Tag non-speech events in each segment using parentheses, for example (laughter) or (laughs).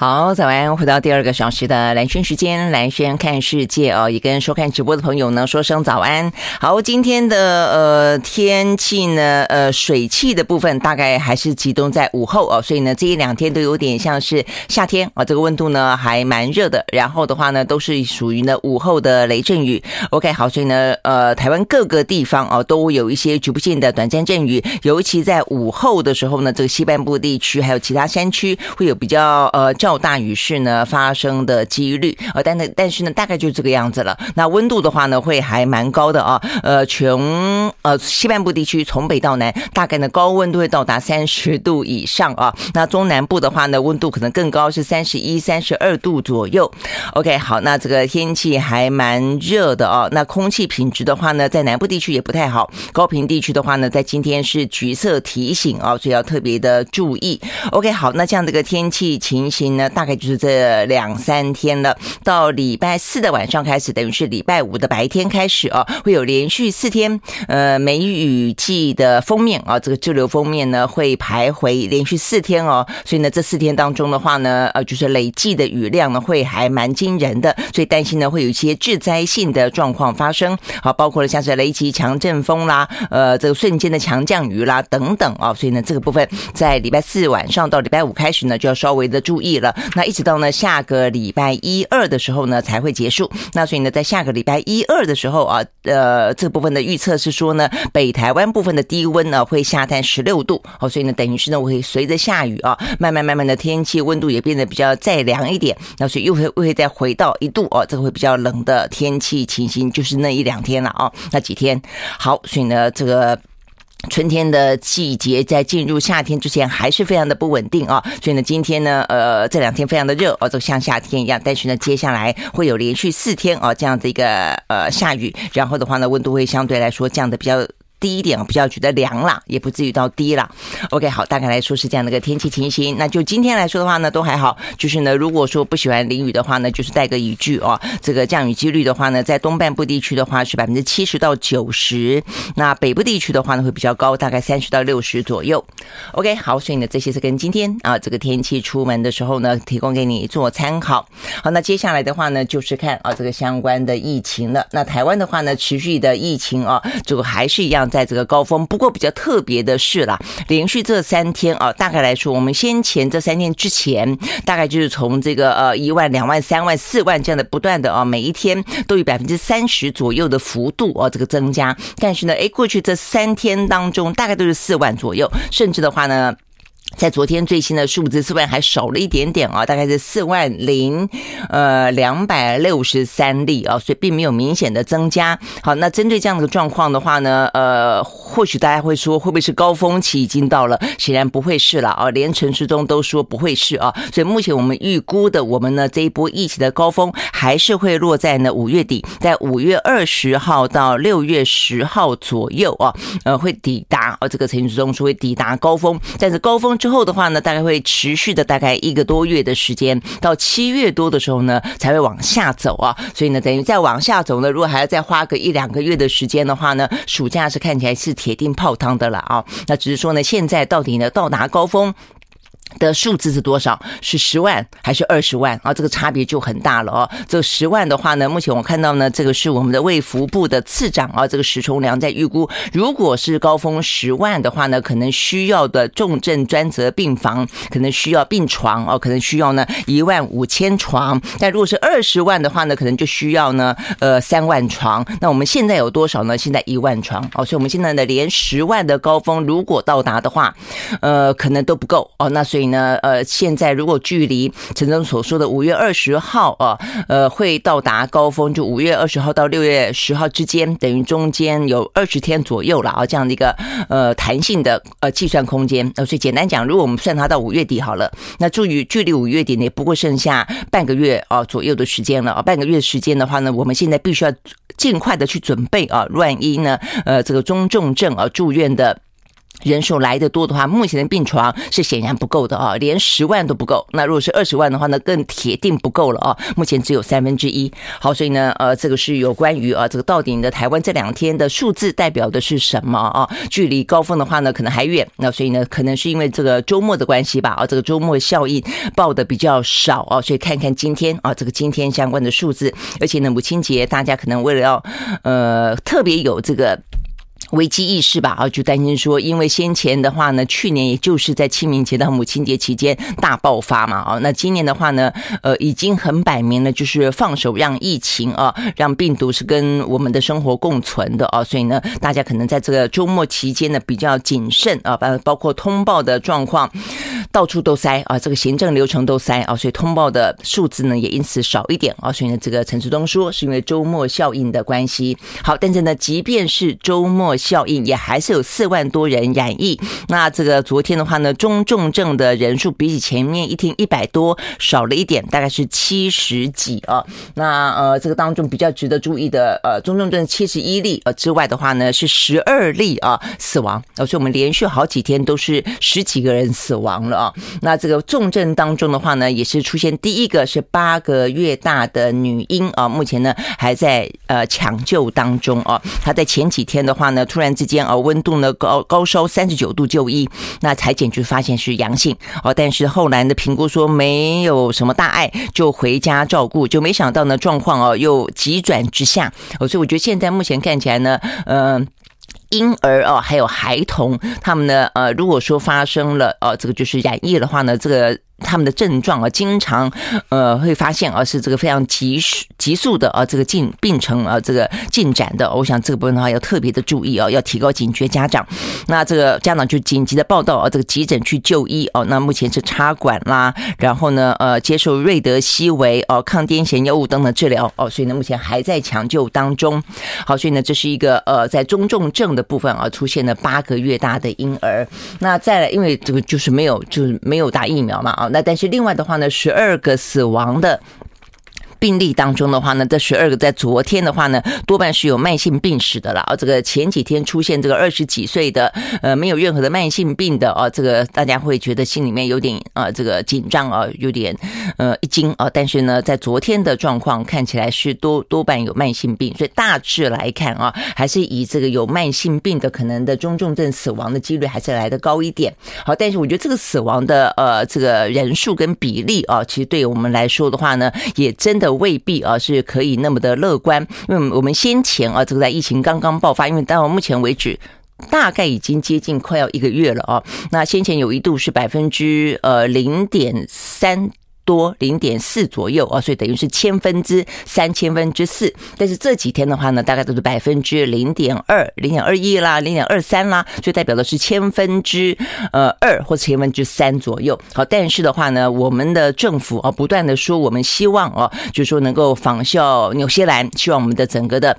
好，早安！回到第二个小时的蓝轩时间，蓝轩看世界哦，也跟收看直播的朋友呢说声早安。好，今天的呃天气呢，呃水汽的部分大概还是集中在午后哦，所以呢这一两天都有点像是夏天啊、这个温度呢还蛮热的。然后的话呢，都是属于呢午后的雷阵雨。OK，好，所以呢呃台湾各个地方哦都有一些局部性的短暂阵雨，尤其在午后的时候呢，这个西半部地区还有其他山区会有比较呃较大雨势呢发生的几率，呃，但但但是呢，大概就是这个样子了。那温度的话呢，会还蛮高的啊。呃，全呃西半部地区从北到南，大概呢高温都会到达三十度以上啊。那中南部的话呢，温度可能更高，是三十一、三十二度左右。OK，好，那这个天气还蛮热的哦。那空气品质的话呢，在南部地区也不太好。高屏地区的话呢，在今天是橘色提醒啊，所以要特别的注意。OK，好，那这样的一个天气情形呢？大概就是这两三天了，到礼拜四的晚上开始，等于是礼拜五的白天开始啊，会有连续四天呃梅雨季的封面啊，这个滞留封面呢会徘徊连续四天哦，所以呢这四天当中的话呢，呃就是累计的雨量呢会还蛮惊人的，所以担心呢会有一些致灾性的状况发生，好，包括了像是雷击、强阵风啦，呃这个瞬间的强降雨啦等等啊，所以呢这个部分在礼拜四晚上到礼拜五开始呢就要稍微的注意了。那一直到呢下个礼拜一二的时候呢才会结束。那所以呢，在下个礼拜一二的时候啊，呃，这部分的预测是说呢，北台湾部分的低温呢会下探十六度哦，所以呢，等于是呢，我会随着下雨啊，慢慢慢慢的天气温度也变得比较再凉一点。那所以又会又会再回到一度哦，这个会比较冷的天气情形，就是那一两天了啊，那几天。好，所以呢，这个。春天的季节在进入夏天之前还是非常的不稳定啊，所以呢，今天呢，呃，这两天非常的热哦，就像夏天一样。但是呢，接下来会有连续四天啊这样的一个呃下雨，然后的话呢，温度会相对来说降的比较。低一点比较觉得凉了，也不至于到低了。OK，好，大概来说是这样的一个天气情形。那就今天来说的话呢，都还好。就是呢，如果说不喜欢淋雨的话呢，就是带个雨具哦。这个降雨几率的话呢，在东半部地区的话是百分之七十到九十，那北部地区的话呢会比较高，大概三十到六十左右。OK，好，所以呢，这些是跟今天啊这个天气出门的时候呢，提供给你做参考。好，那接下来的话呢，就是看啊这个相关的疫情了。那台湾的话呢，持续的疫情啊，这个还是一样。在这个高峰，不过比较特别的是啦，连续这三天啊，大概来说，我们先前这三天之前，大概就是从这个呃一万、两万、三万、四万这样的不断的啊，每一天都有百分之三十左右的幅度啊，这个增加。但是呢，诶，过去这三天当中，大概都是四万左右，甚至的话呢。在昨天最新的数字，四万还少了一点点啊，大概是四万零呃两百六十三例啊，所以并没有明显的增加。好，那针对这样的状况的话呢，呃，或许大家会说，会不会是高峰期已经到了？显然不会是了啊，连陈时中都说不会是啊，所以目前我们预估的，我们呢这一波疫情的高峰还是会落在呢五月底，在五月二十号到六月十号左右啊，呃，会抵达啊，这个陈时中说会抵达高峰，但是高峰。之后的话呢，大概会持续的大概一个多月的时间，到七月多的时候呢，才会往下走啊。所以呢，等于再往下走呢，如果还要再花个一两个月的时间的话呢，暑假是看起来是铁定泡汤的了啊。那只是说呢，现在到底呢，到达高峰。的数字是多少？是十万还是二十万啊？这个差别就很大了哦。这十万的话呢，目前我看到呢，这个是我们的卫福部的次长啊，这个石崇良在预估，如果是高峰十万的话呢，可能需要的重症专责病房可能需要病床哦，可能需要呢一万五千床。但如果是二十万的话呢，可能就需要呢呃三万床。那我们现在有多少呢？现在一万床哦，所以我们现在呢连十万的高峰如果到达的话，呃，可能都不够哦。那所以。所以呢，呃，现在如果距离陈总所说的五月二十号啊，呃，会到达高峰，就五月二十号到六月十号之间，等于中间有二十天左右了啊，这样的一个呃弹性的呃计算空间。呃，所以简单讲，如果我们算它到五月底好了，那距离距离五月底呢，不过剩下半个月啊左右的时间了啊，半个月时间的话呢，我们现在必须要尽快的去准备啊，万一呢，呃，这个中重症啊住院的。人数来的多的话，目前的病床是显然不够的啊，连十万都不够。那如果是二十万的话呢，更铁定不够了啊。目前只有三分之一。好，所以呢，呃，这个是有关于啊，这个到底你的台湾这两天的数字代表的是什么啊？距离高峰的话呢，可能还远。那所以呢，可能是因为这个周末的关系吧啊，这个周末效应报的比较少啊，所以看看今天啊，这个今天相关的数字，而且呢，母亲节大家可能为了要呃特别有这个。危机意识吧，啊，就担心说，因为先前的话呢，去年也就是在清明节到母亲节期间大爆发嘛，啊，那今年的话呢，呃，已经很摆明了，就是放手让疫情啊，让病毒是跟我们的生活共存的啊，所以呢，大家可能在这个周末期间呢比较谨慎啊，包包括通报的状况，到处都塞啊，这个行政流程都塞啊，所以通报的数字呢也因此少一点啊，所以呢，这个陈志东说是因为周末效应的关系。好，但是呢，即便是周末。效应也还是有四万多人染疫，那这个昨天的话呢，中重症的人数比起前面一天一百多少了一点，大概是七十几啊。那呃，这个当中比较值得注意的呃，中重症七十一例呃之外的话呢，是十二例啊死亡，所以我们连续好几天都是十几个人死亡了啊。那这个重症当中的话呢，也是出现第一个是八个月大的女婴啊，目前呢还在呃抢救当中啊。她在前几天的话呢。突然之间啊，温度呢高高烧三十九度就医，那采检就发现是阳性哦，但是后来的评估说没有什么大碍，就回家照顾，就没想到呢状况哦又急转直下哦，所以我觉得现在目前看起来呢，呃，婴儿哦还有孩童他们呢呃如果说发生了呃这个就是染疫的话呢，这个。他们的症状啊，经常呃会发现啊是这个非常急速急速的啊这个进病程啊这个进展的，我想这个部分的话要特别的注意啊，要提高警觉。家长，那这个家长就紧急的报到啊，这个急诊去就医哦。那目前是插管啦，然后呢呃接受瑞德西韦哦抗癫痫药物等等治疗哦，所以呢目前还在抢救当中。好，所以呢这是一个呃在中重症的部分啊出现了八个月大的婴儿。那再来，因为这个就是没有就是没有打疫苗嘛啊。那但是另外的话呢，十二个死亡的。病例当中的话呢，这十二个在昨天的话呢，多半是有慢性病史的了啊。这个前几天出现这个二十几岁的呃没有任何的慢性病的啊，这个大家会觉得心里面有点啊这个紧张啊，有点呃一惊啊。但是呢，在昨天的状况看起来是多多半有慢性病，所以大致来看啊，还是以这个有慢性病的可能的中重症死亡的几率还是来得高一点。好，但是我觉得这个死亡的呃这个人数跟比例啊，其实对我们来说的话呢，也真的。未必啊是可以那么的乐观，因为我们先前啊这个在疫情刚刚爆发，因为到目前为止大概已经接近快要一个月了啊，那先前有一度是百分之呃零点三。多零点四左右啊，所以等于是千分之三千分之四。但是这几天的话呢，大概都是百分之零点二、零点二一啦、零点二三啦，就代表的是千分之呃二或千分之三左右。好，但是的话呢，我们的政府啊不断的说，我们希望啊，就是说能够仿效纽西兰，希望我们的整个的。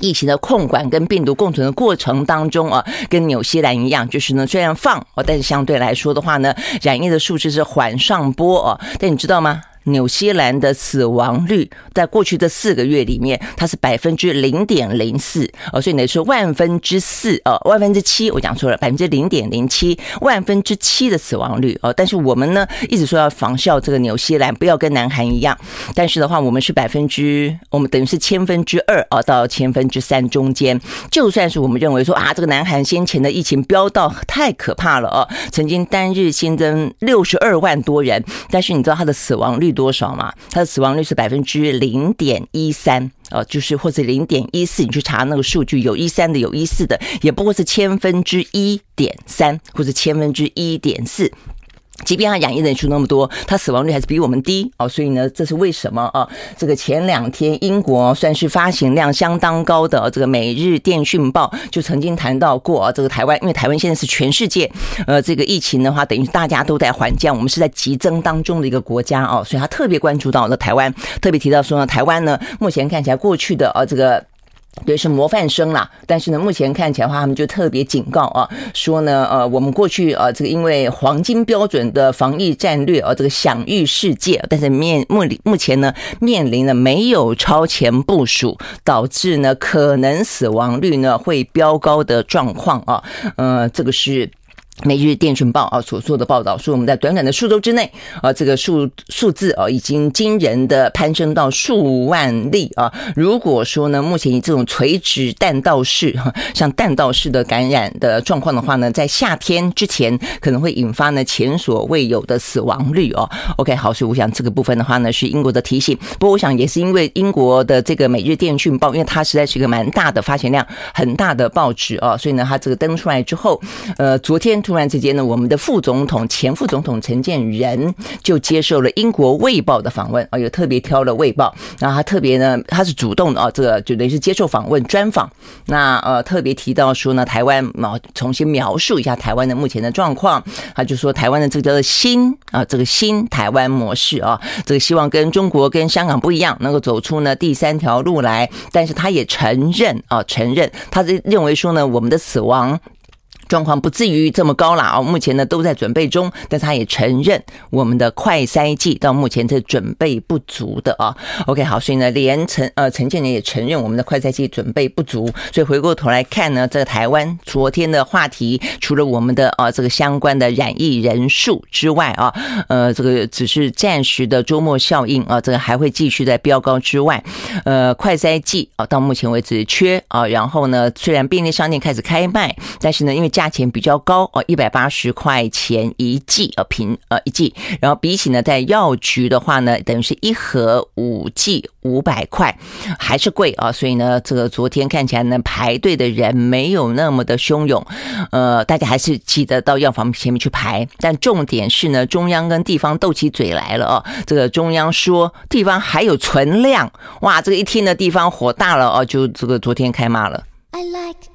疫情的控管跟病毒共存的过程当中啊，跟纽西兰一样，就是呢，虽然放哦，但是相对来说的话呢，染疫的数字是缓上波哦，但你知道吗？纽西兰的死亡率在过去这四个月里面，它是百分之零点零四哦，所以呢是万分之四哦，万分之七，我讲错了，百分之零点零七，万分之七的死亡率哦。但是我们呢一直说要仿效这个纽西兰，不要跟南韩一样。但是的话，我们是百分之，我们等于是千分之二哦到千分之三中间。就算是我们认为说啊，这个南韩先前的疫情飙到太可怕了哦，曾经单日新增六十二万多人，但是你知道它的死亡率多少嘛？它的死亡率是百分之零点一三，哦，就是或者零点一四，你去查那个数据，有一三的，有一四的，也不过是千分之一点三，或者千分之一点四。即便他染疫人数那么多，他死亡率还是比我们低哦，所以呢，这是为什么啊？这个前两天英国算是发行量相当高的这个《每日电讯报》就曾经谈到过啊，这个台湾，因为台湾现在是全世界呃这个疫情的话，等于大家都在缓降，我们是在急增当中的一个国家哦，所以他特别关注到了台湾，特别提到说呢，台湾呢目前看起来过去的啊这个。对，是模范生啦。但是呢，目前看起来的话，他们就特别警告啊，说呢，呃，我们过去呃，这个因为黄金标准的防疫战略啊，这个享誉世界，但是面目里目前呢，面临了没有超前部署，导致呢可能死亡率呢会飙高的状况啊，呃，这个是。每日电讯报啊所做的报道说，我们在短短的数周之内啊，这个数数字啊已经惊人的攀升到数万例啊。如果说呢，目前以这种垂直弹道式像弹道式的感染的状况的话呢，在夏天之前可能会引发呢前所未有的死亡率哦。OK，好，所以我想这个部分的话呢是英国的提醒。不过我想也是因为英国的这个每日电讯报，因为它实在是一个蛮大的发行量很大的报纸啊，所以呢它这个登出来之后，呃，昨天。突然之间呢，我们的副总统、前副总统陈建仁就接受了英国《卫报》的访问啊，又特别挑了《卫报》，然后他特别呢，他是主动的啊，这个就等于是接受访问专访。那呃，特别提到说呢，台湾啊，重新描述一下台湾的目前的状况。他就说，台湾的这个叫做新啊，这个新台湾模式啊，这个希望跟中国、跟香港不一样，能够走出呢第三条路来。但是他也承认啊，承认他是认为说呢，我们的死亡。状况不至于这么高了啊！目前呢都在准备中，但他也承认我们的快筛剂到目前是准备不足的啊。OK，好，所以呢，连陈呃陈建仁也承认我们的快筛剂准备不足。所以回过头来看呢，这个台湾昨天的话题，除了我们的啊这个相关的染疫人数之外啊，呃，这个只是暂时的周末效应啊，这个还会继续在飙高之外，呃，快筛剂啊到目前为止缺啊。然后呢，虽然便利商店开始开卖，但是呢，因为价钱比较高哦，一百八十块钱一剂呃瓶呃一剂，然后比起呢在药局的话呢，等于是一盒五剂五百块，还是贵啊，所以呢这个昨天看起来呢排队的人没有那么的汹涌，呃大家还是记得到药房前面去排，但重点是呢中央跟地方斗起嘴来了哦，这个中央说地方还有存量，哇这个一听的地方火大了哦，就这个昨天开骂了。I like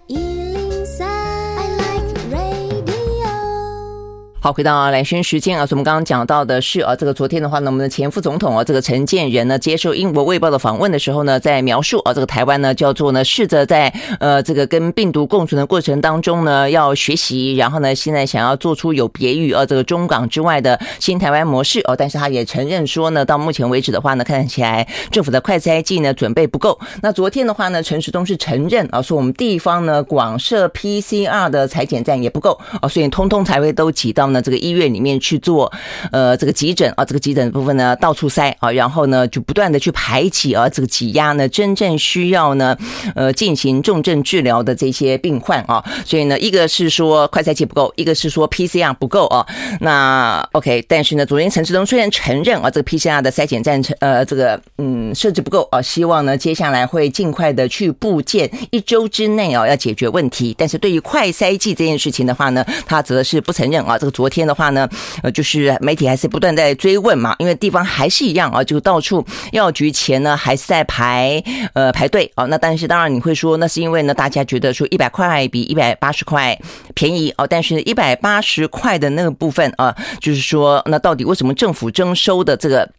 好，回到来宣时间啊，所以我们刚刚讲到的是啊，这个昨天的话呢，我们的前副总统啊，这个陈建仁呢，接受英国卫报的访问的时候呢，在描述啊，这个台湾呢叫做呢，试着在呃这个跟病毒共存的过程当中呢，要学习，然后呢，现在想要做出有别于啊这个中港之外的新台湾模式哦，但是他也承认说呢，到目前为止的话呢，看起来政府的快筛剂呢准备不够。那昨天的话呢，陈时中是承认啊，说我们地方呢广设 PCR 的裁检站也不够啊，所以通通才会都挤到。那这个医院里面去做，呃，这个急诊啊，这个急诊部分呢到处塞啊，然后呢就不断的去排挤啊，这个挤压呢真正需要呢，呃，进行重症治疗的这些病患啊，所以呢，一个是说快筛剂不够，一个是说 PCR 不够啊。那 OK，但是呢，昨天陈志东虽然承认啊，这个 PCR 的筛检站呃，这个嗯设置不够啊，希望呢接下来会尽快的去布建，一周之内啊要解决问题。但是对于快筛剂这件事情的话呢，他则是不承认啊，这个。昨天的话呢，呃，就是媒体还是不断在追问嘛，因为地方还是一样啊，就到处药局前呢还是在排呃排队啊。那但是当然你会说，那是因为呢大家觉得说一百块比一百八十块便宜哦，但是一百八十块的那个部分啊，就是说那到底为什么政府征收的这个？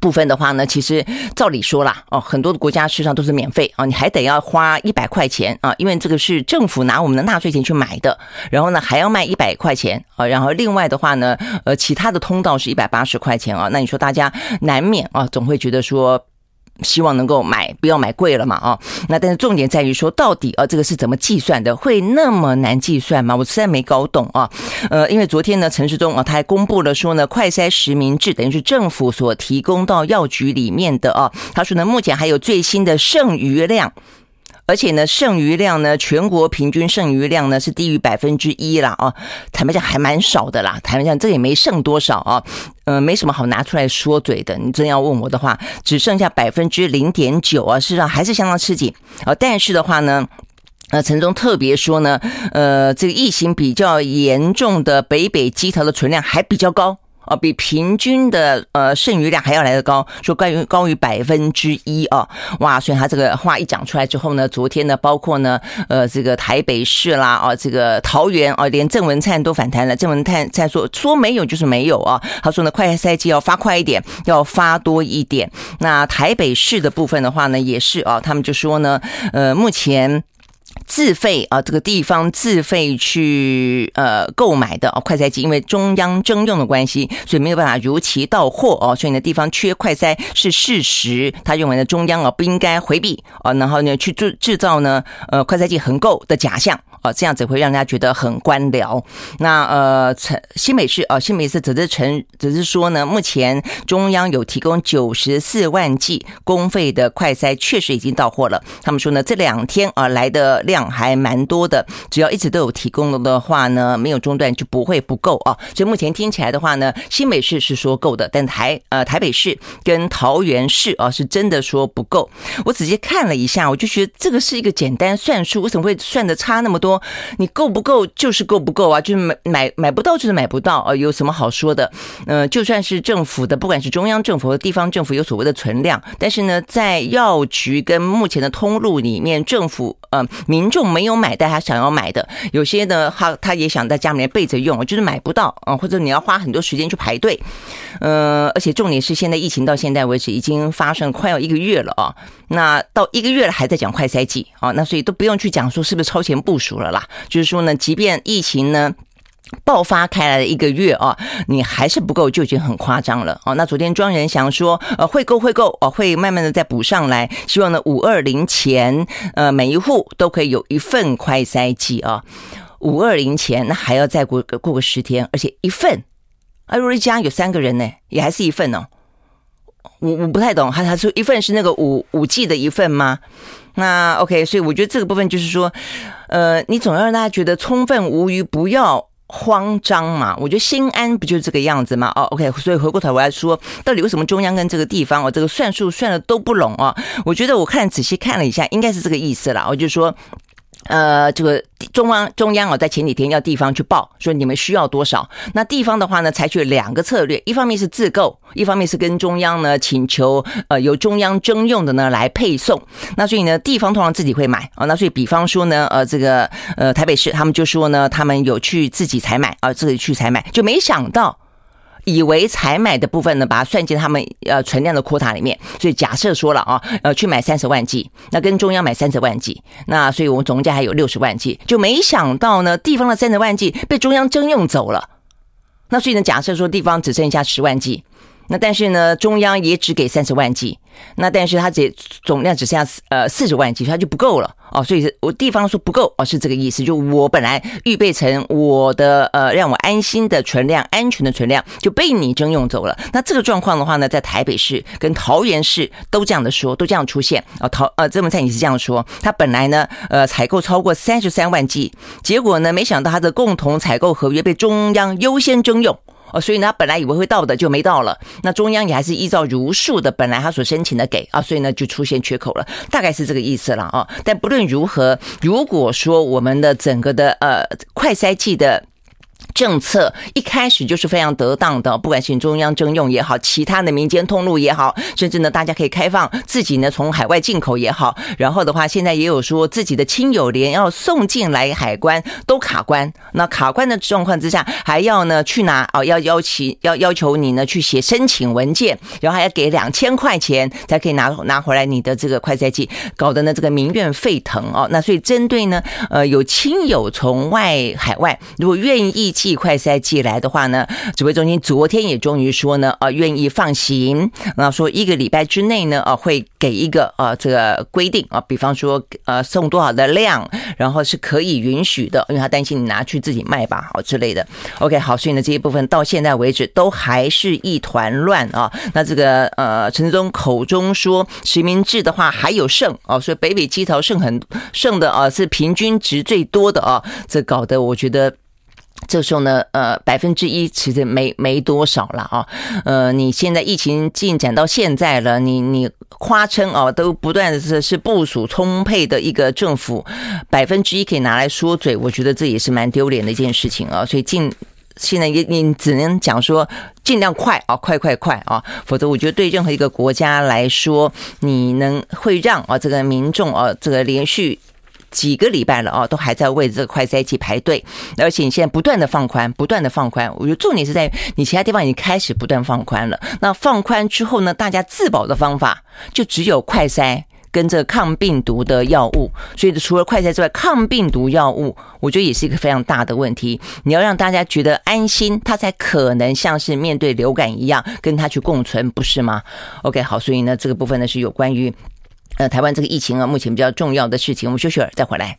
部分的话呢，其实照理说啦，哦，很多的国家事实上都是免费啊，你还得要花一百块钱啊，因为这个是政府拿我们的纳税钱去买的，然后呢还要卖一百块钱啊，然后另外的话呢，呃，其他的通道是一百八十块钱啊，那你说大家难免啊，总会觉得说。希望能够买，不要买贵了嘛啊！那但是重点在于说，到底啊这个是怎么计算的？会那么难计算吗？我实在没搞懂啊。呃，因为昨天呢，陈世忠啊他还公布了说呢，快筛实名制等于是政府所提供到药局里面的啊。他说呢，目前还有最新的剩余量。而且呢，剩余量呢，全国平均剩余量呢是低于百分之一啦啊，坦白讲还蛮少的啦。坦白讲，这也没剩多少啊，呃，没什么好拿出来说嘴的。你真要问我的话，只剩下百分之零点九啊，事实上还是相当吃紧啊。但是的话呢，呃，陈忠特别说呢，呃，这个疫情比较严重的北北基桃的存量还比较高。啊，比平均的呃剩余量还要来得高，说高于高于百分之一啊，哇！所以他这个话一讲出来之后呢，昨天呢，包括呢，呃，这个台北市啦，啊，这个桃园啊，连郑文灿都反弹了。郑文灿在说说没有就是没有啊，他说呢，快筛剂要发快一点，要发多一点。那台北市的部分的话呢，也是啊，他们就说呢，呃，目前。自费啊，这个地方自费去呃购买的哦快筛机，因为中央征用的关系，所以没有办法如期到货哦，所以呢地方缺快筛是事实。他认为呢中央啊不应该回避啊，然后呢去制制造呢呃快筛机横购的假象。哦，这样子会让人家觉得很官僚。那呃，陈新北市哦，新北市只是陈，只是说呢，目前中央有提供九十四万剂公费的快筛，确实已经到货了。他们说呢，这两天啊来的量还蛮多的，只要一直都有提供的话呢，没有中断就不会不够啊。所以目前听起来的话呢，新北市是说够的，但台呃台北市跟桃园市啊是真的说不够。我仔细看了一下，我就觉得这个是一个简单算术，为什么会算的差那么多？说你够不够就是够不够啊，就是买买买不到就是买不到啊，有什么好说的？呃，就算是政府的，不管是中央政府和地方政府有所谓的存量，但是呢，在药局跟目前的通路里面，政府呃民众没有买，但他想要买的，有些呢他他也想在家里面备着用，就是买不到啊，或者你要花很多时间去排队，呃，而且重点是现在疫情到现在为止已经发生快要一个月了啊，那到一个月了还在讲快筛剂啊，那所以都不用去讲说是不是超前部署。了啦，就是说呢，即便疫情呢爆发开来了一个月啊，你还是不够，就已经很夸张了哦。那昨天庄仁祥说，呃，会够会够哦，会慢慢的再补上来。希望呢，五二零前，呃，每一户都可以有一份快筛剂啊。五二零前，那还要再过个过个十天，而且一份，啊，如果一家有三个人呢，也还是一份哦。我我不太懂，他他说一份是那个五五 G 的一份吗？那 OK，所以我觉得这个部分就是说，呃，你总要让大家觉得充分无余，不要慌张嘛。我觉得心安不就是这个样子吗？哦，OK，所以回过头我来说，到底为什么中央跟这个地方哦，这个算数算的都不拢啊？我觉得我看仔细看了一下，应该是这个意思啦。我就说。呃，这个中央中央啊，在前几天要地方去报，说你们需要多少。那地方的话呢，采取两个策略，一方面是自购，一方面是跟中央呢请求，呃，由中央征用的呢来配送。那所以呢，地方通常自己会买啊。那所以比方说呢，呃，这个呃台北市他们就说呢，他们有去自己采买啊，自己去采买，就没想到。以为采买的部分呢，把它算进他们呃存量的 quota 里面，所以假设说了啊，呃去买三十万剂，那跟中央买三十万剂，那所以我们总价还有六十万剂，就没想到呢，地方的三十万剂被中央征用走了，那所以呢，假设说地方只剩下十万剂，那但是呢，中央也只给三十万剂。那但是它只总量只剩下呃四十万剂，它就不够了哦，所以我地方说不够哦，是这个意思。就我本来预备成我的呃让我安心的存量、安全的存量就被你征用走了。那这个状况的话呢，在台北市跟桃园市都这样的说，都这样出现啊。桃呃郑文灿也是这样说，他本来呢呃采购超过三十三万剂，结果呢没想到他的共同采购合约被中央优先征用。哦，所以呢，本来以为会到的就没到了。那中央也还是依照如数的本来他所申请的给啊，所以呢就出现缺口了，大概是这个意思了啊。但不论如何，如果说我们的整个的呃快筛剂的。政策一开始就是非常得当的，不管是中央征用也好，其他的民间通路也好，甚至呢，大家可以开放自己呢从海外进口也好。然后的话，现在也有说自己的亲友连要送进来海关都卡关。那卡关的状况之下，还要呢去拿哦，要要求要要求你呢去写申请文件，然后还要给两千块钱才可以拿拿回来你的这个快筛剂，搞得呢这个民怨沸腾哦。那所以针对呢，呃，有亲友从外海外如果愿意。寄快筛剂来的话呢，指挥中心昨天也终于说呢，呃，愿意放行，然后说一个礼拜之内呢，呃，会给一个呃这个规定啊，比方说呃送多少的量，然后是可以允许的，因为他担心你拿去自己卖吧，好之类的。OK，好，所以呢这一部分到现在为止都还是一团乱啊。那这个呃陈志忠口中说实名制的话还有剩哦，所以北北基桃剩很剩的啊是平均值最多的啊，这搞得我觉得。这时候呢，呃，百分之一其实没没多少了啊，呃，你现在疫情进展到现在了，你你夸称哦，都不断的是是部署充沛的一个政府，百分之一可以拿来说嘴，我觉得这也是蛮丢脸的一件事情啊，所以进。现在也你只能讲说尽量快啊，快快快啊，否则我觉得对任何一个国家来说，你能会让啊这个民众啊这个连续。几个礼拜了啊，都还在为这个快筛剂排队，而且你现在不断的放宽，不断的放宽。我觉得重点是在你其他地方已经开始不断放宽了。那放宽之后呢，大家自保的方法就只有快筛跟这抗病毒的药物。所以除了快筛之外，抗病毒药物我觉得也是一个非常大的问题。你要让大家觉得安心，它才可能像是面对流感一样跟它去共存，不是吗？OK，好，所以呢，这个部分呢是有关于。呃，台湾这个疫情啊，目前比较重要的事情，我们休息会儿再回来。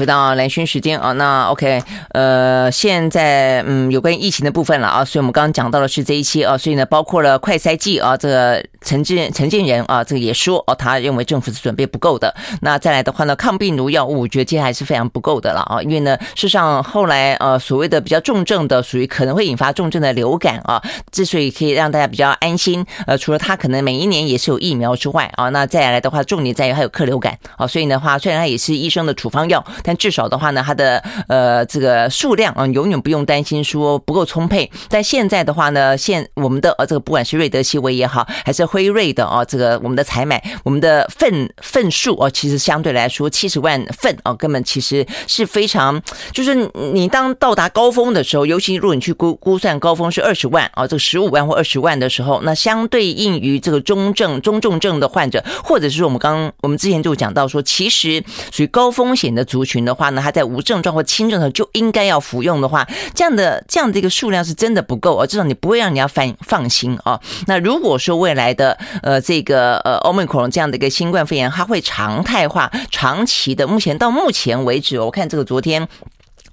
回到蓝轩时间啊，那 OK，呃，现在嗯，有关疫情的部分了啊，所以我们刚刚讲到的是这一期啊，所以呢，包括了快筛剂啊，这个陈建陈建仁啊，这个也说哦，他认为政府是准备不够的。那再来的话呢，抗病毒药物，我觉得接下来是非常不够的了啊，因为呢，事实上后来呃，所谓的比较重症的，属于可能会引发重症的流感啊，之所以可以让大家比较安心，呃，除了他可能每一年也是有疫苗之外啊，那再来的话，重点在于还有克流感啊，所以的话，虽然它也是医生的处方药。但但至少的话呢，它的呃这个数量啊，永远不用担心说不够充沛。但现在的话呢，现我们的呃这个不管是瑞德西韦也好，还是辉瑞的啊，这个我们的采买，我们的份份数哦，其实相对来说七十万份哦，根本其实是非常，就是你当到达高峰的时候，尤其如果你去估估算高峰是二十万啊，这个十五万或二十万的时候，那相对应于这个中症、中重症的患者，或者是我们刚刚我们之前就讲到说，其实属于高风险的族群。群的话呢，他在无症状或轻症的时候就应该要服用的话，这样的这样的一个数量是真的不够啊，至少你不会让人家放放心啊。那如果说未来的呃这个呃欧美恐龙这样的一个新冠肺炎，它会常态化、长期的，目前到目前为止，我看这个昨天。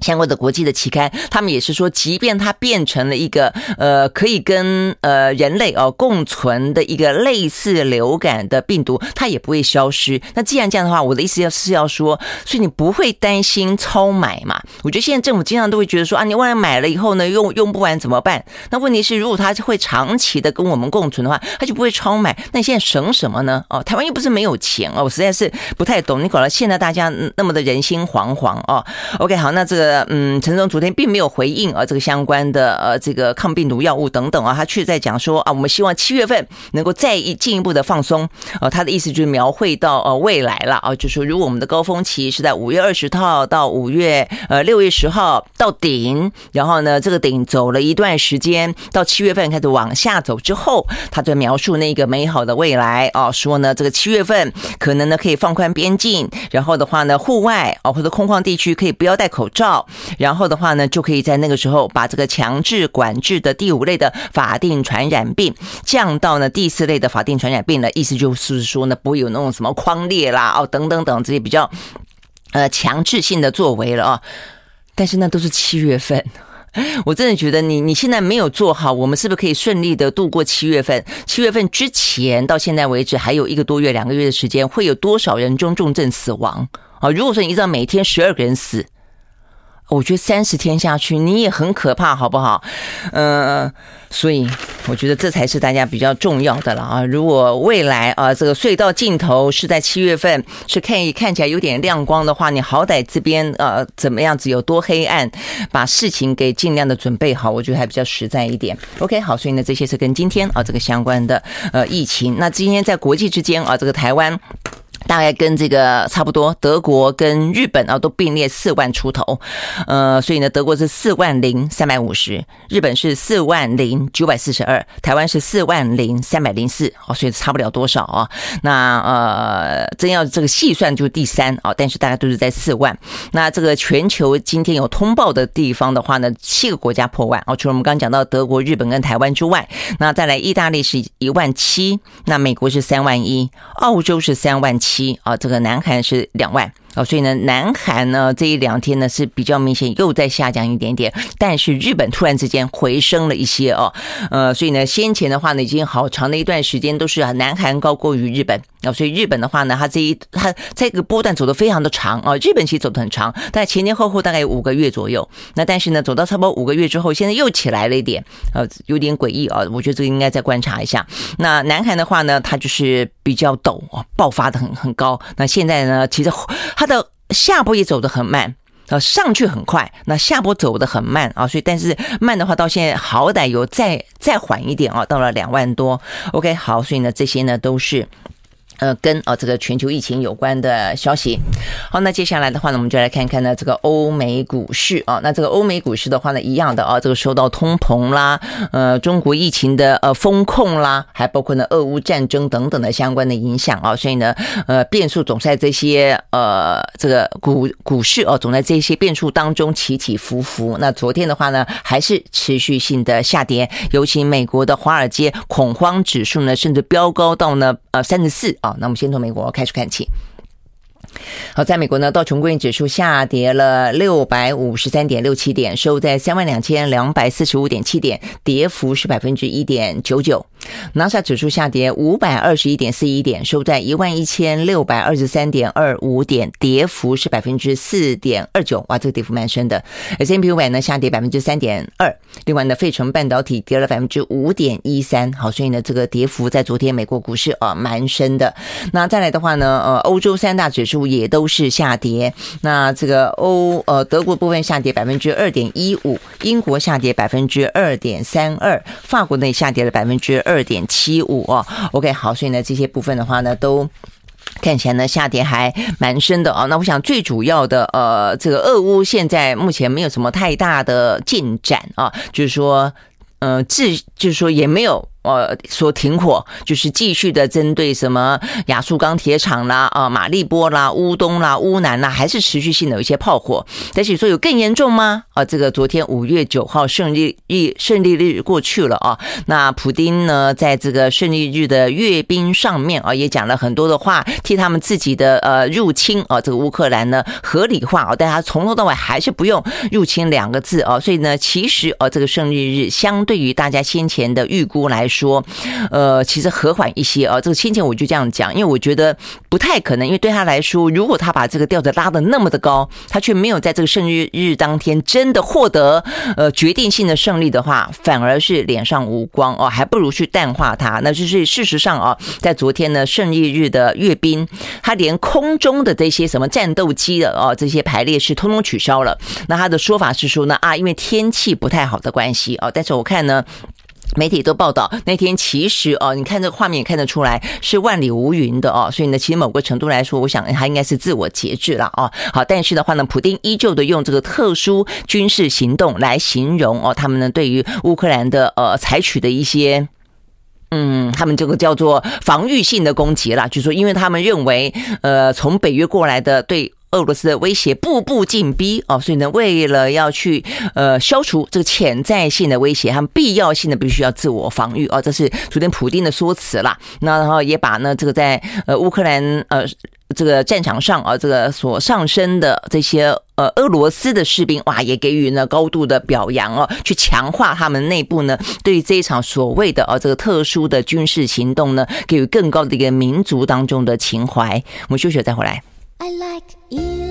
相关的国际的期刊，他们也是说，即便它变成了一个呃可以跟呃人类哦共存的一个类似流感的病毒，它也不会消失。那既然这样的话，我的意思要是要说，所以你不会担心超买嘛？我觉得现在政府经常都会觉得说啊，你万一买了以后呢，用用不完怎么办？那问题是，如果它会长期的跟我们共存的话，它就不会超买。那你现在省什么呢？哦，台湾又不是没有钱哦，我实在是不太懂。你搞得现在大家那么的人心惶惶哦。OK，好，那这个。呃，嗯，陈总昨天并没有回应啊，这个相关的呃，这个抗病毒药物等等啊，他却在讲说啊，我们希望七月份能够再一进一步的放松。呃，他的意思就是描绘到呃未来了啊，就是说如果我们的高峰期是在五月二十号到五月呃六月十号到顶，然后呢这个顶走了一段时间，到七月份开始往下走之后，他就描述那个美好的未来啊，说呢这个七月份可能呢可以放宽边境，然后的话呢户外啊或者空旷地区可以不要戴口罩。然后的话呢，就可以在那个时候把这个强制管制的第五类的法定传染病降到呢第四类的法定传染病的意思就是说呢，不会有那种什么框列啦哦等等等这些比较呃强制性的作为了啊。但是那都是七月份，我真的觉得你你现在没有做好，我们是不是可以顺利的度过七月份？七月份之前到现在为止还有一个多月两个月的时间，会有多少人中重症死亡啊？如果说你知道每天十二个人死。我觉得三十天下去，你也很可怕，好不好？嗯，所以我觉得这才是大家比较重要的了啊！如果未来啊，这个隧道尽头是在七月份，是可以看起来有点亮光的话，你好歹这边呃怎么样子有多黑暗，把事情给尽量的准备好，我觉得还比较实在一点。OK，好，所以呢，这些是跟今天啊这个相关的呃疫情。那今天在国际之间啊，这个台湾。大概跟这个差不多，德国跟日本啊都并列四万出头，呃，所以呢，德国是四万零三百五十，日本是四万零九百四十二，台湾是四万零三百零四，哦，所以差不了多少啊。那呃，真要这个细算就是第三啊，但是大家都是在四万。那这个全球今天有通报的地方的话呢，七个国家破万哦，除了我们刚讲到德国、日本跟台湾之外，那再来意大利是一万七，那美国是三万一，澳洲是三万七。七啊，这个南韩是两万。哦，所以呢，南韩呢这一两天呢是比较明显又在下降一点点，但是日本突然之间回升了一些哦，呃，所以呢，先前的话呢已经好长的一段时间都是南韩高过于日本啊，所以日本的话呢，它这一它这个波段走得非常的长啊，日本其实走得很长，但前前后后大概有五个月左右，那但是呢，走到差不多五个月之后，现在又起来了一点，呃，有点诡异啊，我觉得这个应该再观察一下。那南韩的话呢，它就是比较陡啊，爆发的很很高。那现在呢，其实它的下波也走得很慢。呃，上去很快，那下波走得很慢啊，所以但是慢的话，到现在好歹有再再缓一点啊，到了两万多。OK，好，所以呢，这些呢都是。呃，跟啊这个全球疫情有关的消息。好，那接下来的话呢，我们就来看看呢这个欧美股市啊。那这个欧美股市的话呢，一样的啊，这个受到通膨啦，呃，中国疫情的呃风控啦，还包括呢俄乌战争等等的相关的影响啊。所以呢，呃，变数总在这些呃这个股股市哦，总在这些变数当中起起伏伏。那昨天的话呢，还是持续性的下跌，尤其美国的华尔街恐慌指数呢，甚至飙高到呢呃三十四。好，那我们先从美国开始看起。好，在美国呢，道琼工业指数下跌了六百五十三点六七点，收在三万两千两百四十五点七点，跌幅是百分之一点九九。纳斯达克指数下跌五百二十一点四一点，收在一万一千六百二十三点二五点，跌幅是百分之四点二九。哇，这个跌幅蛮深的。S&P 五百呢下跌百分之三点二，另外呢，费城半导体跌了百分之五点一三。好，所以呢，这个跌幅在昨天美国股市啊蛮深的。那再来的话呢，呃，欧洲三大指数。也都是下跌，那这个欧呃德国部分下跌百分之二点一五，英国下跌百分之二点三二，法国内下跌了百分之二二点七五哦。OK，好，所以呢这些部分的话呢，都看起来呢下跌还蛮深的啊。那我想最主要的呃，这个俄乌现在目前没有什么太大的进展啊，就是说呃，自就是说也没有。呃，说停火就是继续的针对什么亚速钢铁厂啦、啊马利波啦、乌东啦、乌南啦，还是持续性的有一些炮火。但是说有更严重吗？啊，这个昨天五月九号胜利日胜利日过去了啊，那普丁呢，在这个胜利日的阅兵上面啊，也讲了很多的话，替他们自己的呃入侵啊，这个乌克兰呢合理化啊，但他从头到尾还是不用入侵两个字啊，所以呢，其实啊，这个胜利日相对于大家先前的预估来说。说，呃，其实和缓一些啊。这个先前我就这样讲，因为我觉得不太可能，因为对他来说，如果他把这个调子拉得那么的高，他却没有在这个胜利日当天真的获得呃决定性的胜利的话，反而是脸上无光哦，还不如去淡化他。那就是事实上啊，在昨天呢胜利日的阅兵，他连空中的这些什么战斗机的哦这些排列是通通取消了。那他的说法是说呢啊，因为天气不太好的关系哦，但是我看呢。媒体都报道那天其实哦，你看这个画面也看得出来是万里无云的哦，所以呢，其实某个程度来说，我想他应该是自我节制了哦。好，但是的话呢，普丁依旧的用这个特殊军事行动来形容哦，他们呢对于乌克兰的呃采取的一些，嗯，他们这个叫做防御性的攻击啦，就是说因为他们认为呃从北约过来的对。俄罗斯的威胁步步进逼哦，所以呢，为了要去呃消除这个潜在性的威胁，他们必要性的必须要自我防御哦，这是昨天普丁的说辞啦。那然后也把呢这个在呃乌克兰呃这个战场上啊这个所上升的这些呃俄罗斯的士兵哇，也给予呢高度的表扬哦，去强化他们内部呢对于这一场所谓的啊这个特殊的军事行动呢，给予更高的一个民族当中的情怀。我们休息再回来。I like 一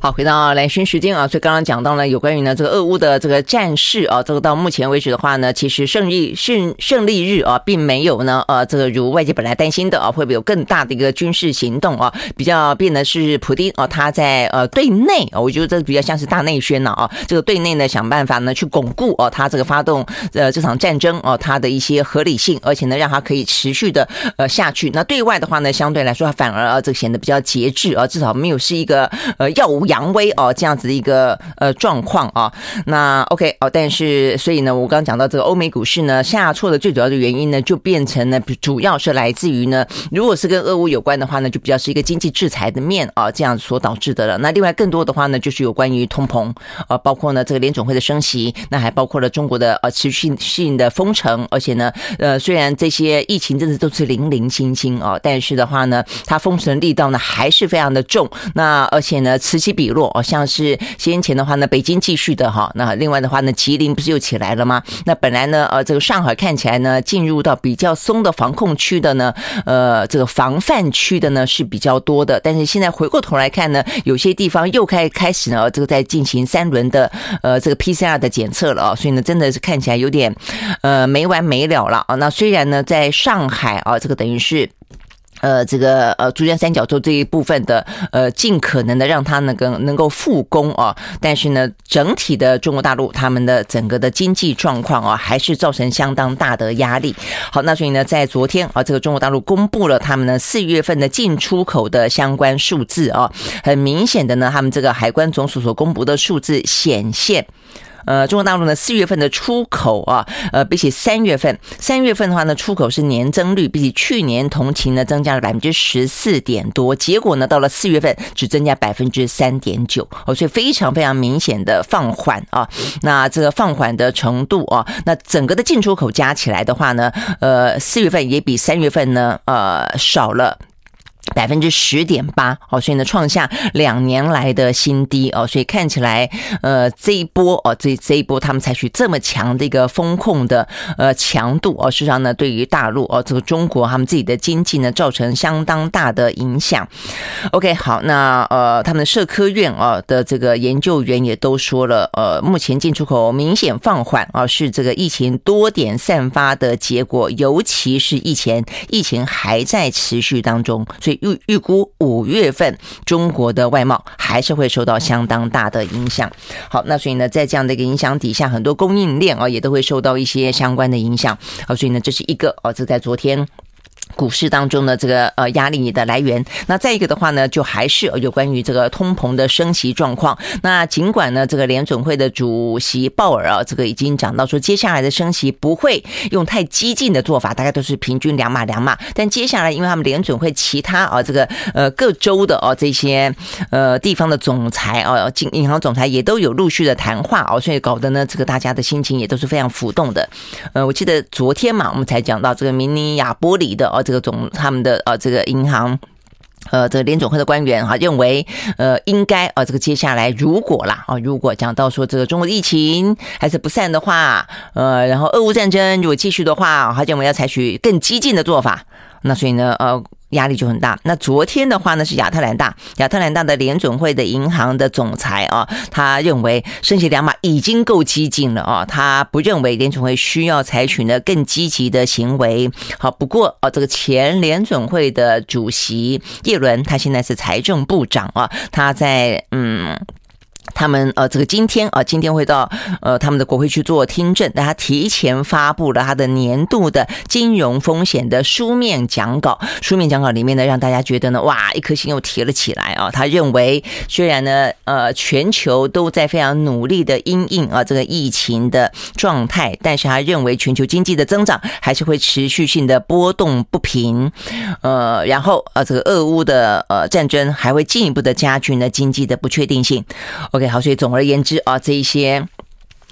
好，回到兰萱时间啊，所以刚刚讲到了有关于呢这个俄乌的这个战事啊，这个到目前为止的话呢，其实胜利胜胜利日啊，并没有呢呃这个如外界本来担心的啊，会不会有更大的一个军事行动啊？比较变的是普丁啊，他在呃对内啊，我觉得这比较像是大内宣了啊，这个对内呢想办法呢去巩固啊他这个发动呃这场战争啊他的一些合理性，而且呢让他可以持续的呃下去。那对外的话呢，相对来说反而啊这显得比较节制啊，至少没有是一个呃耀武扬威哦，这样子的一个呃状况啊，那 OK 哦，但是所以呢，我刚刚讲到这个欧美股市呢下挫的最主要的原因呢，就变成呢，主要是来自于呢，如果是跟俄乌有关的话呢，就比较是一个经济制裁的面啊，这样所导致的了。那另外更多的话呢，就是有关于通膨啊，包括呢这个联总会的升息，那还包括了中国的呃持续性的封城，而且呢呃虽然这些疫情真的都是零零星星啊，但是的话呢，它封城力道呢还是非常的重，那而且呢此起比落。好像是先前的话呢，北京继续的哈，那另外的话呢，吉林不是又起来了吗？那本来呢，呃，这个上海看起来呢，进入到比较松的防控区的呢，呃，这个防范区的呢是比较多的，但是现在回过头来看呢，有些地方又开开始呢，这个在进行三轮的呃这个 PCR 的检测了啊，所以呢，真的是看起来有点呃没完没了了啊。那虽然呢，在上海啊，这个等于是。呃，这个呃，珠江三角洲这一部分的呃，尽可能的让它能够能够复工啊，但是呢，整体的中国大陆他们的整个的经济状况啊，还是造成相当大的压力。好，那所以呢，在昨天啊，这个中国大陆公布了他们呢四月份的进出口的相关数字啊，很明显的呢，他们这个海关总署所公布的数字显现。呃，中国大陆呢，四月份的出口啊，呃，比起三月份，三月份的话呢，出口是年增率比起去年同期呢，增加了百分之十四点多，结果呢，到了四月份只增加百分之三点九，哦，所以非常非常明显的放缓啊。那这个放缓的程度啊，那整个的进出口加起来的话呢，呃，四月份也比三月份呢，呃，少了。百分之十点八哦，所以呢，创下两年来的新低哦，所以看起来，呃，这一波哦，这这一波他们采取这么强的一个风控的呃强度哦，事实上呢，对于大陆哦，这个中国他们自己的经济呢，造成相当大的影响。OK，好，那呃，他们的社科院啊的这个研究员也都说了，呃，目前进出口明显放缓啊，是这个疫情多点散发的结果，尤其是疫情疫情还在持续当中，所以。预预估五月份中国的外贸还是会受到相当大的影响。好，那所以呢，在这样的一个影响底下，很多供应链啊也都会受到一些相关的影响。好，所以呢，这是一个哦，这在昨天。股市当中的这个呃压力的来源，那再一个的话呢，就还是有关于这个通膨的升息状况。那尽管呢，这个联准会的主席鲍尔啊，这个已经讲到说，接下来的升息不会用太激进的做法，大概都是平均两码两码。但接下来，因为他们联准会其他啊这个呃各州的哦这些呃地方的总裁啊，银银行总裁也都有陆续的谈话哦，所以搞得呢这个大家的心情也都是非常浮动的。呃，我记得昨天嘛，我们才讲到这个明尼亚波里的哦。这个总他们的呃这个银行呃这个联总会的官员哈认为呃应该啊这个接下来如果啦啊如果讲到说这个中国的疫情还是不散的话呃然后俄乌战争如果继续的话好像我们要采取更激进的做法那所以呢呃。压力就很大。那昨天的话呢，是亚特兰大，亚特兰大的联准会的银行的总裁啊，他认为升息两码已经够激进了啊，他不认为联准会需要采取呢更积极的行为。好，不过啊，这个前联准会的主席叶伦，他现在是财政部长啊，他在嗯。他们呃，这个今天啊，今天会到呃他们的国会去做听证，但他提前发布了他的年度的金融风险的书面讲稿。书面讲稿里面呢，让大家觉得呢，哇，一颗心又提了起来啊。他认为，虽然呢，呃，全球都在非常努力的因应啊这个疫情的状态，但是他认为全球经济的增长还是会持续性的波动不平。呃，然后呃，这个俄乌的呃战争还会进一步的加剧呢经济的不确定性。OK，好，所以总而言之啊，这一些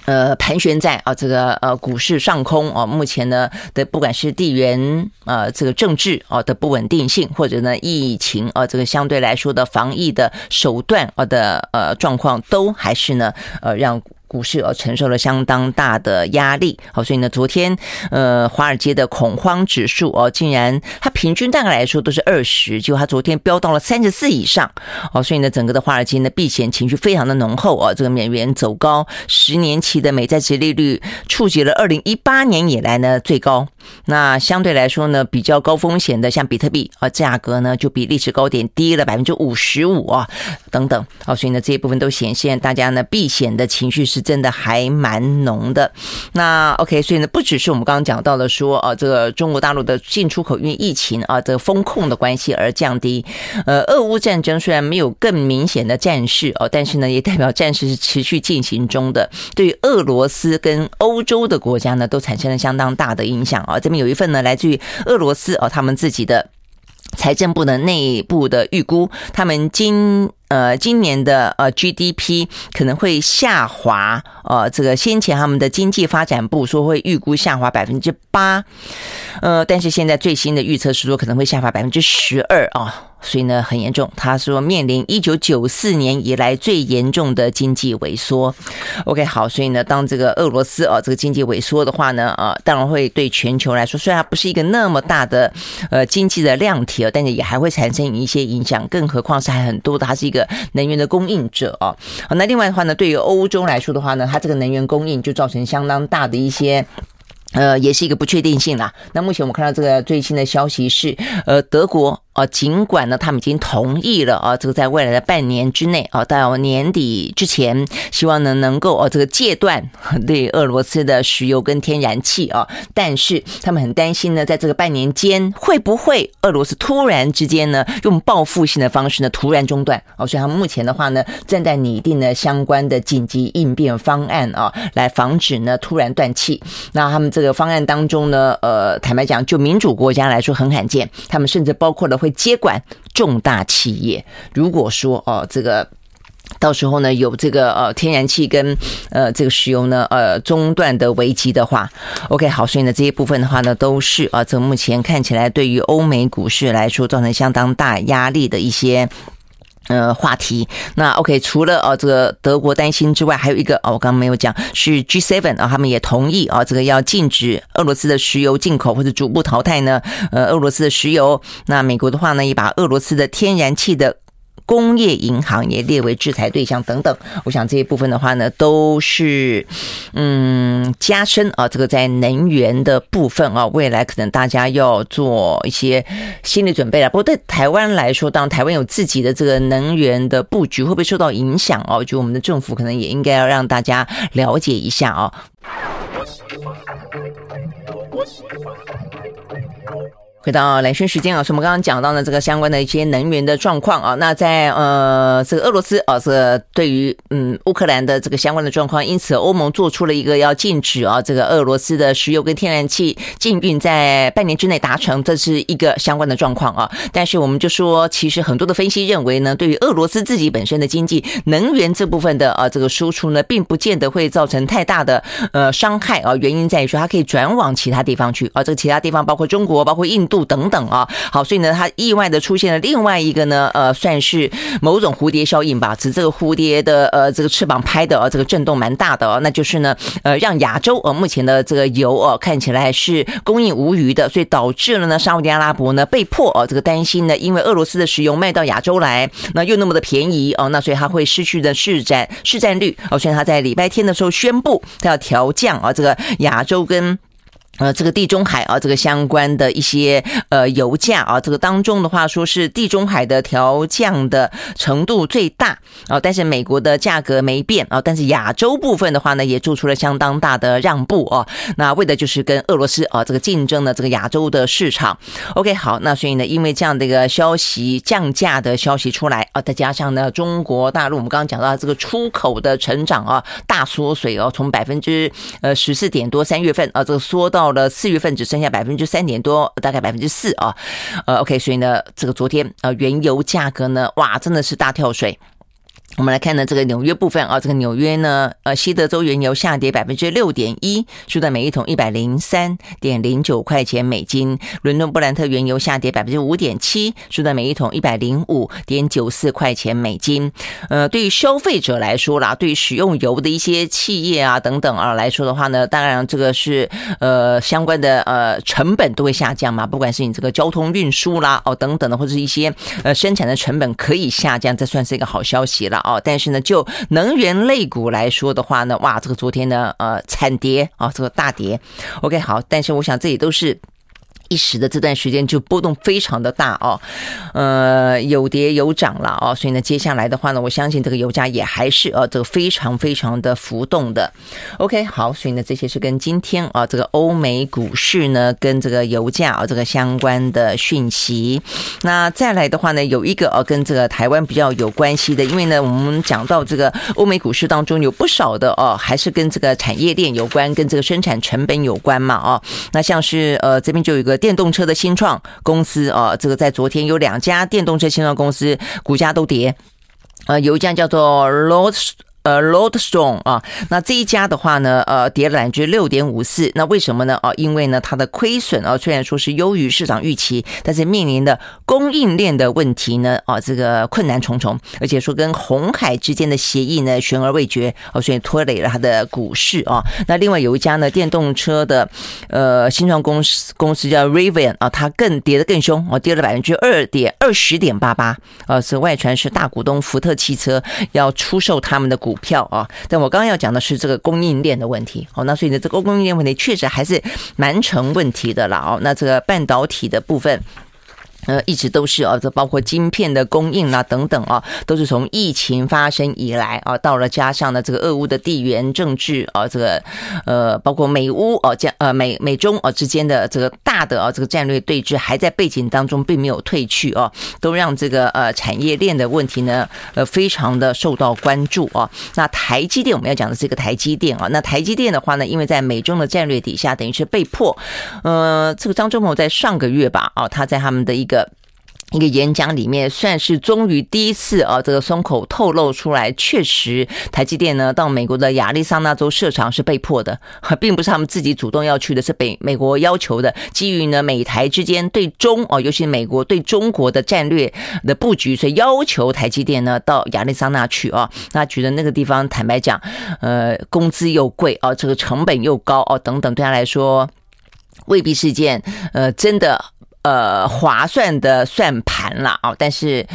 呃盘旋在啊这个呃股市上空啊，目前呢的不管是地缘啊这个政治啊的不稳定性，或者呢疫情啊这个相对来说的防疫的手段啊的呃状况，都还是呢呃让。股市哦承受了相当大的压力，好，所以呢，昨天呃，华尔街的恐慌指数哦，竟然它平均大概来说都是二十，结果它昨天飙到了三十四以上，哦，所以呢，整个的华尔街呢避险情绪非常的浓厚哦，这个美元走高，十年期的美债殖利率触及了二零一八年以来呢最高，那相对来说呢，比较高风险的像比特币啊，价格呢就比历史高点低了百分之五十五啊，等等，啊，所以呢，这一部分都显现大家呢避险的情绪是。真的还蛮浓的，那 OK，所以呢，不只是我们刚刚讲到的说，啊，这个中国大陆的进出口因为疫情啊，这个风控的关系而降低。呃，俄乌战争虽然没有更明显的战事哦，但是呢，也代表战事是持续进行中的，对于俄罗斯跟欧洲的国家呢，都产生了相当大的影响啊。这边有一份呢，来自于俄罗斯哦，他们自己的财政部的内部的预估，他们今。呃，今年的呃 GDP 可能会下滑，呃，这个先前他们的经济发展部说会预估下滑百分之八，呃，但是现在最新的预测是说可能会下滑百分之十二啊，所以呢很严重。他说面临一九九四年以来最严重的经济萎缩。OK，好，所以呢，当这个俄罗斯啊这个经济萎缩的话呢，啊，当然会对全球来说，虽然不是一个那么大的呃经济的量体啊，但是也还会产生一些影响，更何况是还很多的，它是一个。能源的供应者啊，那另外的话呢，对于欧洲来说的话呢，它这个能源供应就造成相当大的一些呃，也是一个不确定性啦。那目前我们看到这个最新的消息是，呃，德国。哦，尽管呢，他们已经同意了啊，这个在未来的半年之内啊，到年底之前，希望呢能够啊这个戒断 (laughs) 对俄罗斯的石油跟天然气啊，但是他们很担心呢，在这个半年间会不会俄罗斯突然之间呢用报复性的方式呢突然中断哦，所以他们目前的话呢正在拟定呢相关的紧急应变方案啊，来防止呢突然断气。那他们这个方案当中呢，呃，坦白讲，就民主国家来说很罕见，他们甚至包括了会。接管重大企业，如果说哦，这个到时候呢有这个呃天然气跟呃这个石油呢呃中断的危机的话，OK 好，所以呢这些部分的话呢都是啊，这目前看起来对于欧美股市来说造成相当大压力的一些。呃，话题那 OK，除了哦这个德国担心之外，还有一个哦，我刚刚没有讲是 G7 啊，他们也同意啊，这个要禁止俄罗斯的石油进口或者逐步淘汰呢，呃，俄罗斯的石油。那美国的话呢，也把俄罗斯的天然气的。工业银行也列为制裁对象等等，我想这一部分的话呢，都是嗯加深啊，这个在能源的部分啊，未来可能大家要做一些心理准备了。不过对台湾来说，当然台湾有自己的这个能源的布局，会不会受到影响哦？就我们的政府可能也应该要让大家了解一下啊。回到蓝轩时间啊，是我们刚刚讲到的这个相关的一些能源的状况啊。那在呃这个俄罗斯啊，这对于嗯乌克兰的这个相关的状况，因此欧盟做出了一个要禁止啊这个俄罗斯的石油跟天然气禁运，在半年之内达成，这是一个相关的状况啊。但是我们就说，其实很多的分析认为呢，对于俄罗斯自己本身的经济能源这部分的啊这个输出呢，并不见得会造成太大的呃伤害啊。原因在于说，它可以转往其他地方去啊，这个其他地方包括中国，包括印度。等等啊，好，所以呢，它意外的出现了另外一个呢，呃，算是某种蝴蝶效应吧，指这个蝴蝶的呃这个翅膀拍的啊，这个震动蛮大的哦，那就是呢，呃，让亚洲呃目前的这个油哦看起来是供应无余的，所以导致了呢，沙乌地阿拉伯呢被迫哦这个担心呢，因为俄罗斯的石油卖到亚洲来，那又那么的便宜哦，那所以它会失去的市占市占率哦，所以他在礼拜天的时候宣布，他要调降啊这个亚洲跟。呃，这个地中海啊，这个相关的一些呃油价啊，这个当中的话，说是地中海的调降的程度最大啊，但是美国的价格没变啊，但是亚洲部分的话呢，也做出了相当大的让步啊，那为的就是跟俄罗斯啊这个竞争的这个亚洲的市场。OK，好，那所以呢，因为这样的一个消息降价的消息出来啊，再加上呢，中国大陆我们刚刚讲到这个出口的成长啊大缩水哦，从百分之呃十四点多三月份啊这个缩到。到了四月份只剩下百分之三点多，大概百分之四啊，呃，OK，所以呢，这个昨天啊原油价格呢，哇，真的是大跳水。我们来看呢，这个纽约部分啊，这个纽约呢，呃，西德州原油下跌百分之六点一，收在每一桶一百零三点零九块钱美金；伦敦布兰特原油下跌百分之五点七，收在每一桶一百零五点九四块钱美金。呃，对于消费者来说啦，对于使用油的一些企业啊等等啊来说的话呢，当然这个是呃相关的呃成本都会下降嘛，不管是你这个交通运输啦哦等等的，或者是一些呃生产的成本可以下降，这算是一个好消息了。哦，但是呢，就能源类股来说的话呢，哇，这个昨天呢，呃，惨跌啊，这个大跌。OK，好，但是我想这也都是。一时的这段时间就波动非常的大哦，呃，有跌有涨了哦，所以呢，接下来的话呢，我相信这个油价也还是呃这个非常非常的浮动的。OK，好，所以呢，这些是跟今天啊这个欧美股市呢跟这个油价啊这个相关的讯息。那再来的话呢，有一个呃跟这个台湾比较有关系的，因为呢，我们讲到这个欧美股市当中有不少的哦，还是跟这个产业链有关，跟这个生产成本有关嘛哦，那像是呃这边就有一个。电动车的新创公司啊，这个在昨天有两家电动车新创公司股价都跌，呃，有一家叫做 Lord。呃，Lordstown 啊，那这一家的话呢，呃，跌了百分之六点五四。那为什么呢？啊，因为呢，它的亏损啊，虽然说是优于市场预期，但是面临的供应链的问题呢，啊，这个困难重重，而且说跟红海之间的协议呢悬而未决，哦，所以拖累了它的股市啊。那另外有一家呢，电动车的呃新创公司公司叫 Rivian 啊，它更跌得更凶，哦，跌了百分之二点二十点八八。呃，是外传是大股东福特汽车要出售他们的股。票啊。但我刚刚要讲的是这个供应链的问题好，那所以呢，这个供应链问题确实还是蛮成问题的了哦。那这个半导体的部分。呃，一直都是啊，这包括晶片的供应啊等等啊，都是从疫情发生以来啊，到了加上呢这个俄乌的地缘政治啊，这个呃，包括美乌哦，这呃美美中啊之间的这个大的啊这个战略对峙还在背景当中，并没有退去啊，都让这个呃产业链的问题呢呃非常的受到关注啊。那台积电我们要讲的这个台积电啊，那台积电的话呢，因为在美中的战略底下，等于是被迫呃，这个张忠谋在上个月吧啊，他在他们的一个。一个演讲里面，算是终于第一次啊，这个松口透露出来，确实台积电呢到美国的亚利桑那州设厂是被迫的，(laughs) 并不是他们自己主动要去的，是北美国要求的。基于呢美台之间对中哦，尤其美国对中国的战略的布局，所以要求台积电呢到亚利桑那去啊。那觉得那个地方坦白讲，呃，工资又贵啊，这个成本又高哦，等等，对他来说未必是件呃真的。呃，划算的算盘了啊，但是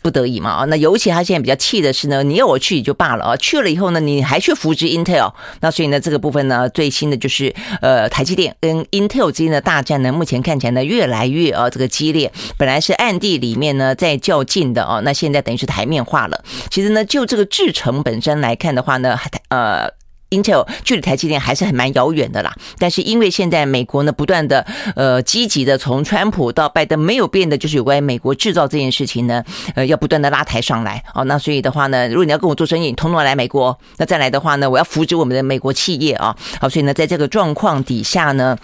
不得已嘛啊。那尤其他现在比较气的是呢，你要我去也就罢了啊，去了以后呢，你还去扶植 Intel，那所以呢，这个部分呢，最新的就是呃，台积电跟 Intel 之间的大战呢，目前看起来呢，越来越啊这个激烈。本来是暗地里面呢在较劲的哦，那现在等于是台面化了。其实呢，就这个制程本身来看的话呢，呃。Intel 距离台积电还是很蛮遥远的啦，但是因为现在美国呢不断的呃积极的从川普到拜登没有变的，就是有关于美国制造这件事情呢，呃要不断的拉抬上来哦，那所以的话呢，如果你要跟我做生意，你通通来美国，那再来的话呢，我要扶植我们的美国企业啊，好，所以呢，在这个状况底下呢，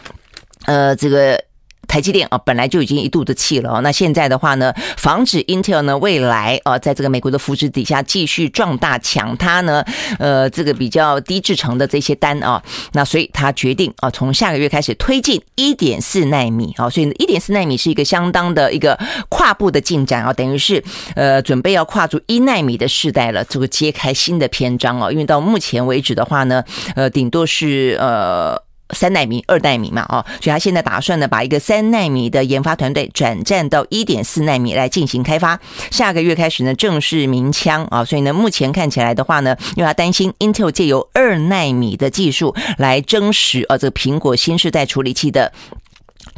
呃这个。台积电啊，本来就已经一肚子气了。那现在的话呢，防止 Intel 呢未来啊，在这个美国的扶持底下继续壮大抢它呢，呃，这个比较低制成的这些单啊，那所以他决定啊，从下个月开始推进一点四奈米啊，所以一点四奈米是一个相当的一个跨步的进展啊，等于是呃，准备要跨出一奈米的世代了，这个揭开新的篇章啊，因为到目前为止的话呢，呃，顶多是呃。三纳米、二纳米嘛，哦，所以他现在打算呢，把一个三纳米的研发团队转战到一点四纳米来进行开发。下个月开始呢，正式鸣枪啊，所以呢，目前看起来的话呢，因为他担心 Intel 借由二纳米的技术来争取啊，这个苹果新时代处理器的。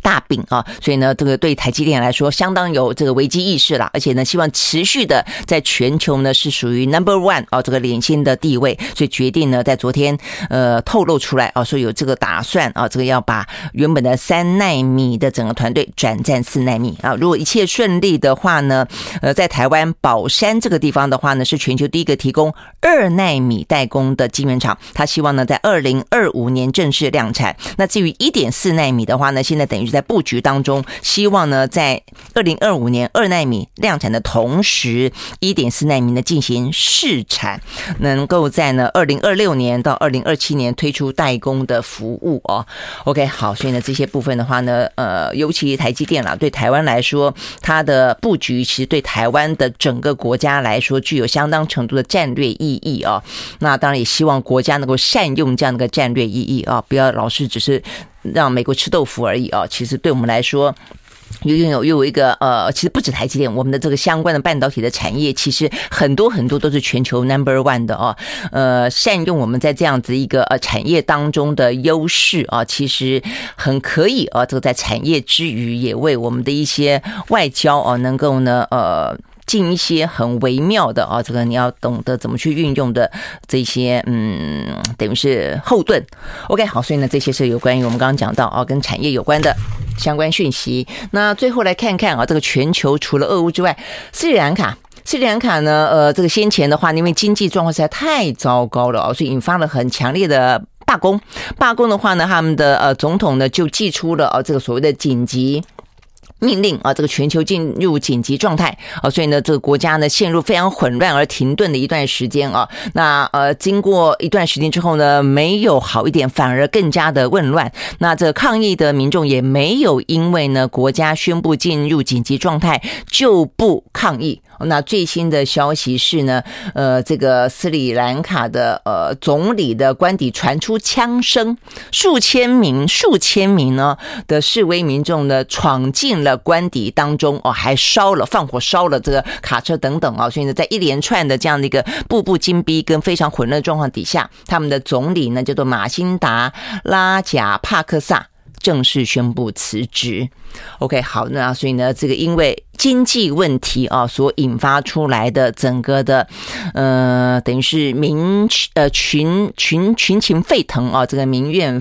大饼啊，所以呢，这个对台积电来说相当有这个危机意识了，而且呢，希望持续的在全球呢是属于 number one 啊这个领先的地位，所以决定呢在昨天呃透露出来啊，说有这个打算啊，这个要把原本的三奈米的整个团队转战四奈米啊，如果一切顺利的话呢，呃，在台湾宝山这个地方的话呢，是全球第一个提供二奈米代工的晶圆厂，他希望呢在二零二五年正式量产。那至于一点四奈米的话呢，现在等于。在布局当中，希望呢，在二零二五年二纳米量产的同时，一点四纳米呢进行试产，能够在呢二零二六年到二零二七年推出代工的服务哦。OK，好，所以呢这些部分的话呢，呃，尤其台积电啦，对台湾来说，它的布局其实对台湾的整个国家来说具有相当程度的战略意义哦。那当然也希望国家能够善用这样的一个战略意义啊，不要老是只是。让美国吃豆腐而已啊！其实对我们来说，又拥有又有一个呃，其实不止台积电，我们的这个相关的半导体的产业，其实很多很多都是全球 number one 的哦。呃，善用我们在这样子一个呃产业当中的优势啊，其实很可以啊。这个在产业之余，也为我们的一些外交啊，能够呢呃。进一些很微妙的啊，这个你要懂得怎么去运用的这些，嗯，等于是后盾。OK，好，所以呢，这些是有关于我们刚刚讲到啊，跟产业有关的相关讯息。那最后来看看啊，这个全球除了俄乌之外，斯里兰卡，斯里兰卡呢，呃，这个先前的话，因为经济状况实在太糟糕了啊，所以引发了很强烈的罢工。罢工的话呢，他们的呃总统呢就祭出了啊这个所谓的紧急。命令啊，这个全球进入紧急状态啊，所以呢，这个国家呢陷入非常混乱而停顿的一段时间啊。那呃，经过一段时间之后呢，没有好一点，反而更加的混乱。那这抗议的民众也没有因为呢国家宣布进入紧急状态就不抗议。那最新的消息是呢，呃，这个斯里兰卡的呃总理的官邸传出枪声，数千名数千名呢的示威民众呢闯进了官邸当中哦，还烧了放火烧了这个卡车等等啊，所以呢，在一连串的这样的一个步步紧逼跟非常混乱的状况底下，他们的总理呢叫做马辛达拉贾帕克萨。正式宣布辞职。OK，好，那所以呢，这个因为经济问题啊所引发出来的整个的呃，等于是民呃群群群情沸腾啊，这个民怨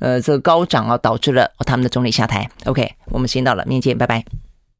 呃这个高涨啊，导致了他们的总理下台。OK，我们时间到了，明天见，拜拜。